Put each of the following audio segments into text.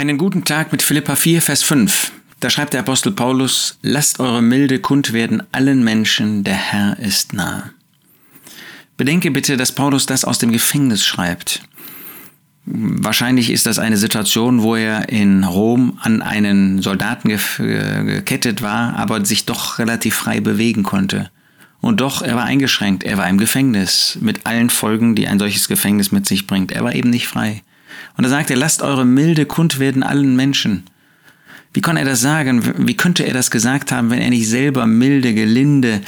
Einen guten Tag mit Philippa 4, Vers 5. Da schreibt der Apostel Paulus, lasst eure Milde kund werden allen Menschen, der Herr ist nah. Bedenke bitte, dass Paulus das aus dem Gefängnis schreibt. Wahrscheinlich ist das eine Situation, wo er in Rom an einen Soldaten gekettet war, aber sich doch relativ frei bewegen konnte. Und doch, er war eingeschränkt, er war im Gefängnis, mit allen Folgen, die ein solches Gefängnis mit sich bringt. Er war eben nicht frei. Und da sagt er, lasst eure Milde kund werden allen Menschen. Wie kann er das sagen? Wie könnte er das gesagt haben, wenn er nicht selber milde, gelinde,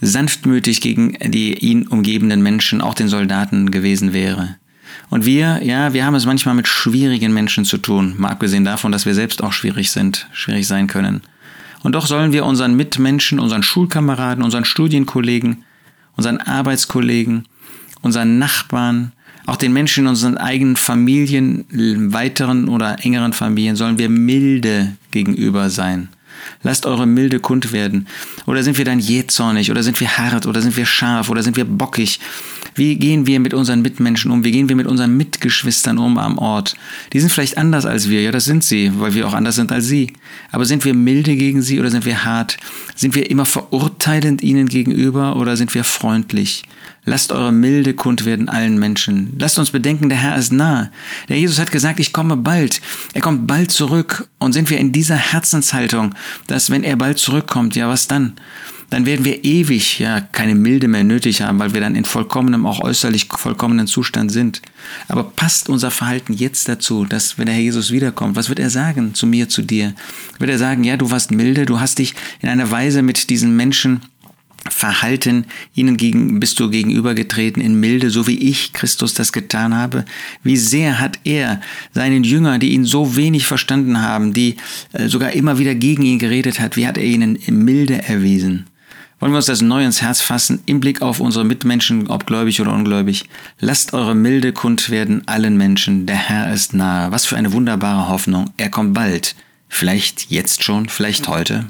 sanftmütig gegen die ihn umgebenden Menschen, auch den Soldaten gewesen wäre? Und wir, ja, wir haben es manchmal mit schwierigen Menschen zu tun, mal abgesehen davon, dass wir selbst auch schwierig sind, schwierig sein können. Und doch sollen wir unseren Mitmenschen, unseren Schulkameraden, unseren Studienkollegen, unseren Arbeitskollegen, unseren Nachbarn, auch den Menschen in unseren eigenen Familien, weiteren oder engeren Familien, sollen wir milde gegenüber sein. Lasst eure Milde kund werden. Oder sind wir dann jähzornig? Oder sind wir hart? Oder sind wir scharf? Oder sind wir bockig? Wie gehen wir mit unseren Mitmenschen um? Wie gehen wir mit unseren Mitgeschwistern um am Ort? Die sind vielleicht anders als wir. Ja, das sind sie, weil wir auch anders sind als sie. Aber sind wir milde gegen sie oder sind wir hart? Sind wir immer verurteilend ihnen gegenüber oder sind wir freundlich? Lasst eure Milde kund werden allen Menschen. Lasst uns bedenken, der Herr ist nah. Der Jesus hat gesagt, ich komme bald. Er kommt bald zurück. Und sind wir in dieser Herzenshaltung, dass wenn er bald zurückkommt, ja, was dann? Dann werden wir ewig ja keine Milde mehr nötig haben, weil wir dann in vollkommenem, auch äußerlich vollkommenen Zustand sind. Aber passt unser Verhalten jetzt dazu, dass wenn der Herr Jesus wiederkommt, was wird er sagen zu mir, zu dir? Wird er sagen, ja, du warst milde, du hast dich in einer Weise mit diesen Menschen Verhalten ihnen gegen, bist du gegenübergetreten in Milde, so wie ich Christus das getan habe? Wie sehr hat er seinen Jüngern, die ihn so wenig verstanden haben, die äh, sogar immer wieder gegen ihn geredet hat, wie hat er ihnen Milde erwiesen? Wollen wir uns das neu ins Herz fassen, im Blick auf unsere Mitmenschen, ob gläubig oder ungläubig? Lasst eure Milde kund werden allen Menschen, der Herr ist nahe. Was für eine wunderbare Hoffnung. Er kommt bald. Vielleicht jetzt schon, vielleicht heute.